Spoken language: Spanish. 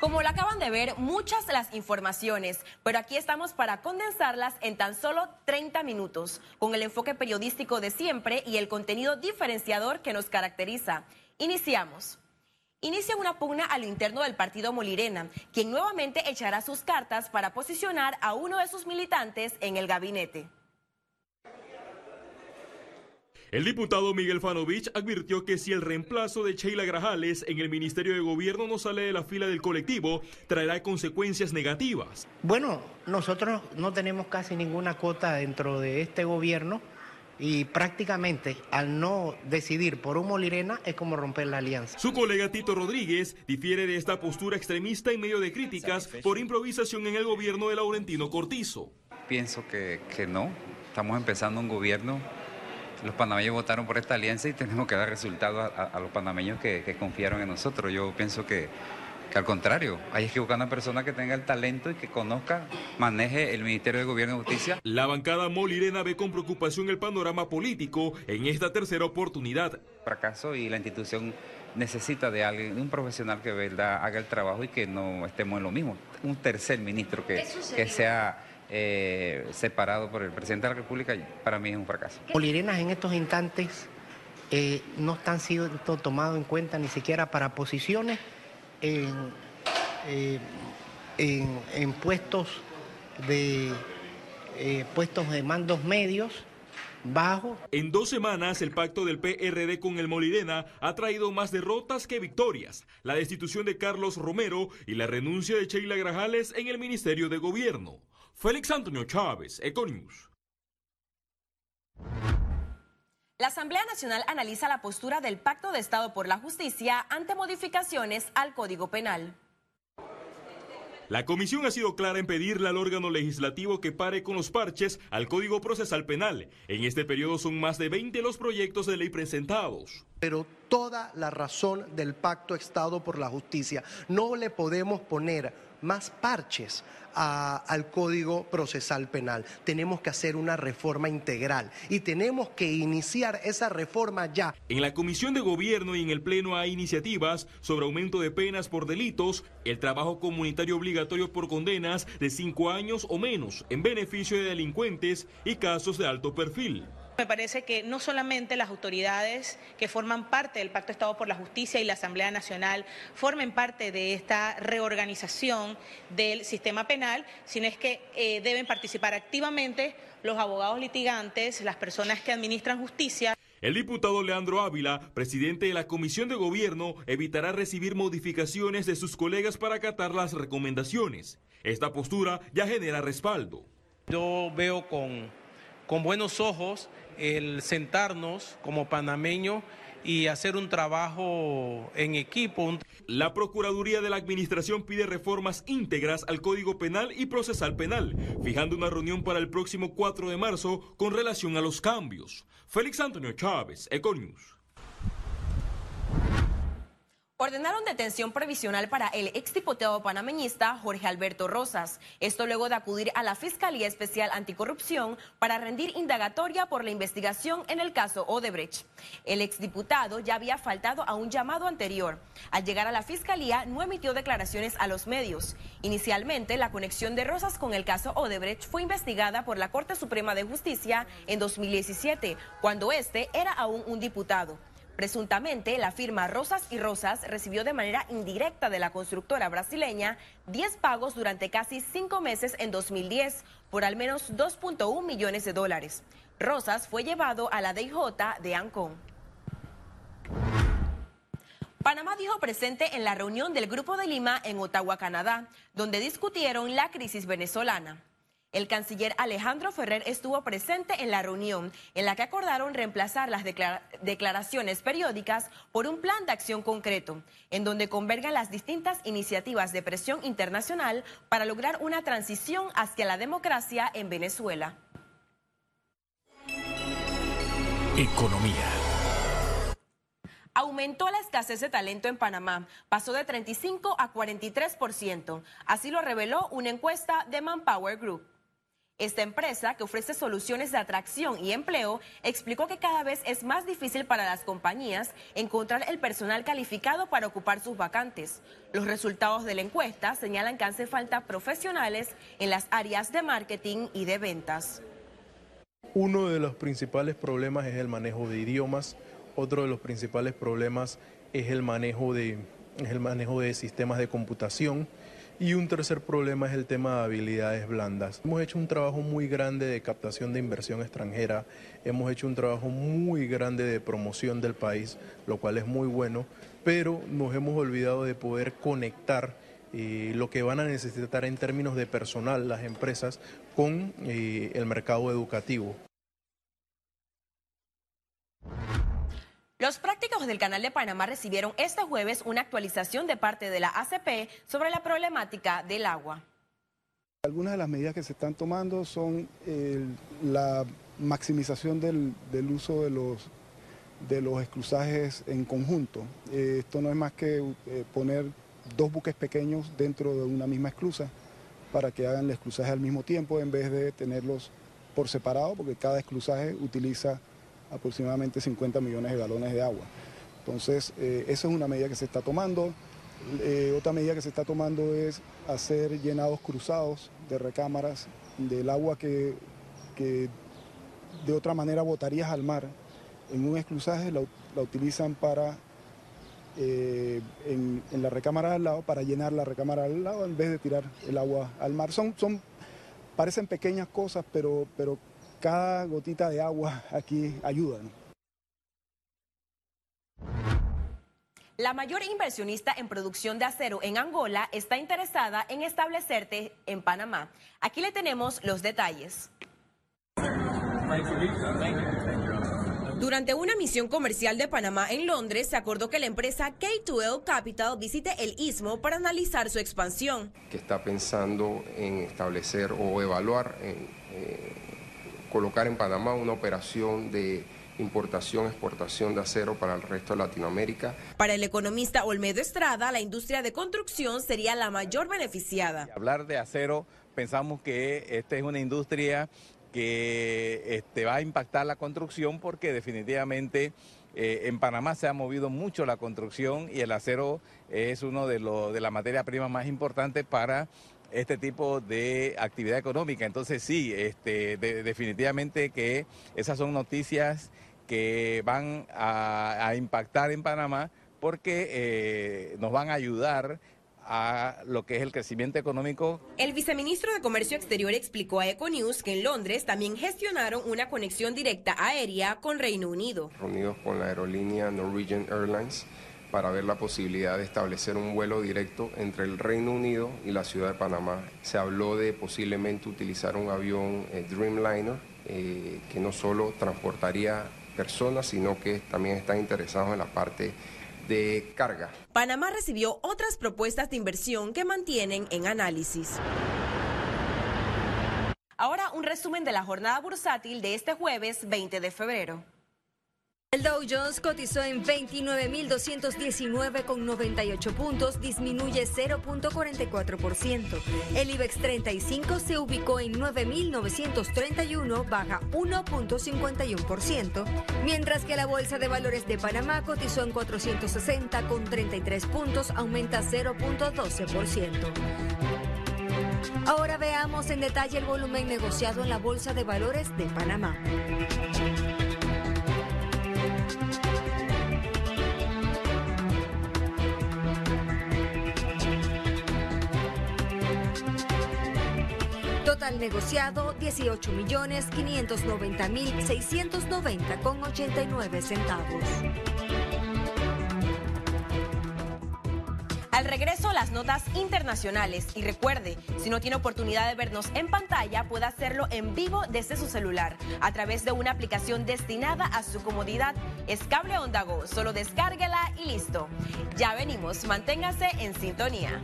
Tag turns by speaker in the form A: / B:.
A: Como lo acaban de ver, muchas las informaciones, pero aquí estamos para condensarlas en tan solo 30 minutos, con el enfoque periodístico de siempre y el contenido diferenciador que nos caracteriza. Iniciamos. Inicia una pugna a lo interno del partido Molirena, quien nuevamente echará sus cartas para posicionar a uno de sus militantes en el gabinete.
B: El diputado Miguel Fanovich advirtió que si el reemplazo de Sheila Grajales en el Ministerio de Gobierno no sale de la fila del colectivo, traerá consecuencias negativas.
C: Bueno, nosotros no tenemos casi ninguna cuota dentro de este gobierno y prácticamente al no decidir por un Molirena es como romper la alianza.
B: Su colega Tito Rodríguez difiere de esta postura extremista en medio de críticas por improvisación en el gobierno de Laurentino Cortizo.
D: Pienso que, que no, estamos empezando un gobierno los panameños votaron por esta alianza y tenemos que dar resultados a, los panameños que, confiaron en nosotros. Yo pienso que, al contrario, hay que buscar una persona que tenga el talento y que conozca, maneje el Ministerio de Gobierno y Justicia.
B: La bancada Molirena ve con preocupación el panorama político en esta tercera oportunidad.
D: Fracaso y la institución necesita de alguien, un profesional que verdad haga el trabajo y que no estemos en lo mismo. Un tercer ministro que, que sea eh, separado por el presidente de la República, para mí es un fracaso.
C: Polirenas en estos instantes eh, no están siendo tomados en cuenta ni siquiera para posiciones en, eh, en, puestos de puestos de mandos medios bajos.
B: En dos semanas, el pacto del PRD con el Molirena ha traído más derrotas que victorias. La destitución de Carlos Romero y la renuncia de Sheila Grajales en el Ministerio de Gobierno. Félix Antonio Chávez, Econius.
A: La Asamblea Nacional analiza la postura del Pacto de Estado por la Justicia ante modificaciones al Código Penal.
B: La comisión ha sido clara en pedirle al órgano legislativo que pare con los parches al Código Procesal Penal. En este periodo son más de 20 los proyectos de ley presentados.
E: Pero toda la razón del Pacto Estado por la Justicia. No le podemos poner más parches al Código Procesal Penal. Tenemos que hacer una reforma integral y tenemos que iniciar esa reforma ya.
B: En la Comisión de Gobierno y en el Pleno hay iniciativas sobre aumento de penas por delitos, el trabajo comunitario obligatorio por condenas de cinco años o menos en beneficio de delincuentes y casos de alto perfil.
F: Me parece que no solamente las autoridades que forman parte del Pacto Estado por la Justicia y la Asamblea Nacional formen parte de esta reorganización del sistema penal, sino es que eh, deben participar activamente los abogados litigantes, las personas que administran justicia.
B: El diputado Leandro Ávila, presidente de la Comisión de Gobierno, evitará recibir modificaciones de sus colegas para acatar las recomendaciones. Esta postura ya genera respaldo.
G: Yo veo con, con buenos ojos el sentarnos como panameños y hacer un trabajo en equipo.
B: La Procuraduría de la Administración pide reformas íntegras al Código Penal y Procesal Penal, fijando una reunión para el próximo 4 de marzo con relación a los cambios. Félix Antonio Chávez, Econius.
A: Ordenaron detención provisional para el exdiputado panameñista Jorge Alberto Rosas. Esto luego de acudir a la Fiscalía Especial Anticorrupción para rendir indagatoria por la investigación en el caso Odebrecht. El exdiputado ya había faltado a un llamado anterior. Al llegar a la Fiscalía no emitió declaraciones a los medios. Inicialmente, la conexión de Rosas con el caso Odebrecht fue investigada por la Corte Suprema de Justicia en 2017, cuando este era aún un diputado. Presuntamente, la firma Rosas y Rosas recibió de manera indirecta de la constructora brasileña 10 pagos durante casi cinco meses en 2010 por al menos 2.1 millones de dólares. Rosas fue llevado a la DIJ de Ancón. Panamá dijo presente en la reunión del Grupo de Lima en Ottawa, Canadá, donde discutieron la crisis venezolana. El canciller Alejandro Ferrer estuvo presente en la reunión en la que acordaron reemplazar las declaraciones periódicas por un plan de acción concreto, en donde convergan las distintas iniciativas de presión internacional para lograr una transición hacia la democracia en Venezuela.
H: Economía.
A: Aumentó la escasez de talento en Panamá, pasó de 35 a 43%. Así lo reveló una encuesta de Manpower Group. Esta empresa, que ofrece soluciones de atracción y empleo, explicó que cada vez es más difícil para las compañías encontrar el personal calificado para ocupar sus vacantes. Los resultados de la encuesta señalan que hace falta profesionales en las áreas de marketing y de ventas.
I: Uno de los principales problemas es el manejo de idiomas, otro de los principales problemas es el manejo de, es el manejo de sistemas de computación y un tercer problema es el tema de habilidades blandas. Hemos hecho un trabajo muy grande de captación de inversión extranjera, hemos hecho un trabajo muy grande de promoción del país, lo cual es muy bueno, pero nos hemos olvidado de poder conectar eh, lo que van a necesitar en términos de personal las empresas con eh, el mercado educativo.
A: Los prácticos del Canal de Panamá recibieron este jueves una actualización de parte de la ACP sobre la problemática del agua.
J: Algunas de las medidas que se están tomando son la maximización del, uso de los, de los esclusajes en conjunto. Eh, esto no es más que eh, poner dos buques pequeños dentro de una misma esclusa para que hagan el esclusaje al mismo tiempo en vez de tenerlos por separado, porque cada esclusaje utiliza aproximadamente 50 millones de galones de agua. Entonces, eh, eso es una medida que se está tomando. Eh, otra medida que se está tomando es hacer llenados cruzados de recámaras del agua que, de otra manera botarías al mar. En un esclusaje la, utilizan para, eh, en, la recámara al lado, para llenar la recámara al lado en vez de tirar el agua al mar. Son, son parecen pequeñas cosas, pero, pero cada gotita de agua aquí ayuda.
A: La mayor inversionista en producción de acero en Angola está interesada en establecerte en Panamá. Aquí le tenemos los detalles. Durante una misión comercial de Panamá en Londres, se acordó que la empresa K2L Capital visite el istmo para analizar su expansión.
K: Que está pensando en establecer o evaluar en, colocar en Panamá una operación de importación, exportación de acero para el resto de Latinoamérica.
A: Para el economista Olmedo Estrada, la industria de construcción sería la mayor beneficiada.
L: Hablar de acero, pensamos que esta es una industria que este, va a impactar la construcción porque definitivamente eh, en Panamá se ha movido mucho la construcción y el acero es uno de, los de la materia prima más importante para este tipo de actividad económica. Entonces sí, este, definitivamente que esas son noticias que van a, impactar en Panamá porque eh, nos van a ayudar a lo que es el crecimiento económico.
A: El viceministro de Comercio Exterior explicó a Econews que en Londres también gestionaron una conexión directa aérea con Reino Unido.
K: Reunidos con la aerolínea Norwegian Airlines para ver la posibilidad de establecer un vuelo directo entre el Reino Unido y la ciudad de Panamá. Se habló de posiblemente utilizar un avión eh, Dreamliner eh, que no solo transportaría personas, sino que también están interesados en la parte de carga.
A: Panamá recibió otras propuestas de inversión que mantienen en análisis. Ahora un resumen de la jornada bursátil de este jueves 20 de febrero.
M: El Dow Jones cotizó en 29.219 con 98 puntos, disminuye 0.44%. El IBEX 35 se ubicó en 9.931, baja 1.51%, mientras que la Bolsa de Valores de Panamá cotizó en 460 con 33 puntos, aumenta 0.12%. Ahora veamos en detalle el volumen negociado en la Bolsa de Valores de Panamá. Total negociado 18 millones 590 mil 690 con 89 centavos.
A: Al regreso, las notas internacionales. Y recuerde, si no tiene oportunidad de vernos en pantalla, puede hacerlo en vivo desde su celular a través de una aplicación destinada a su comodidad. Es Cable Onda Go. Solo descárguela y listo. Ya venimos. Manténgase en sintonía.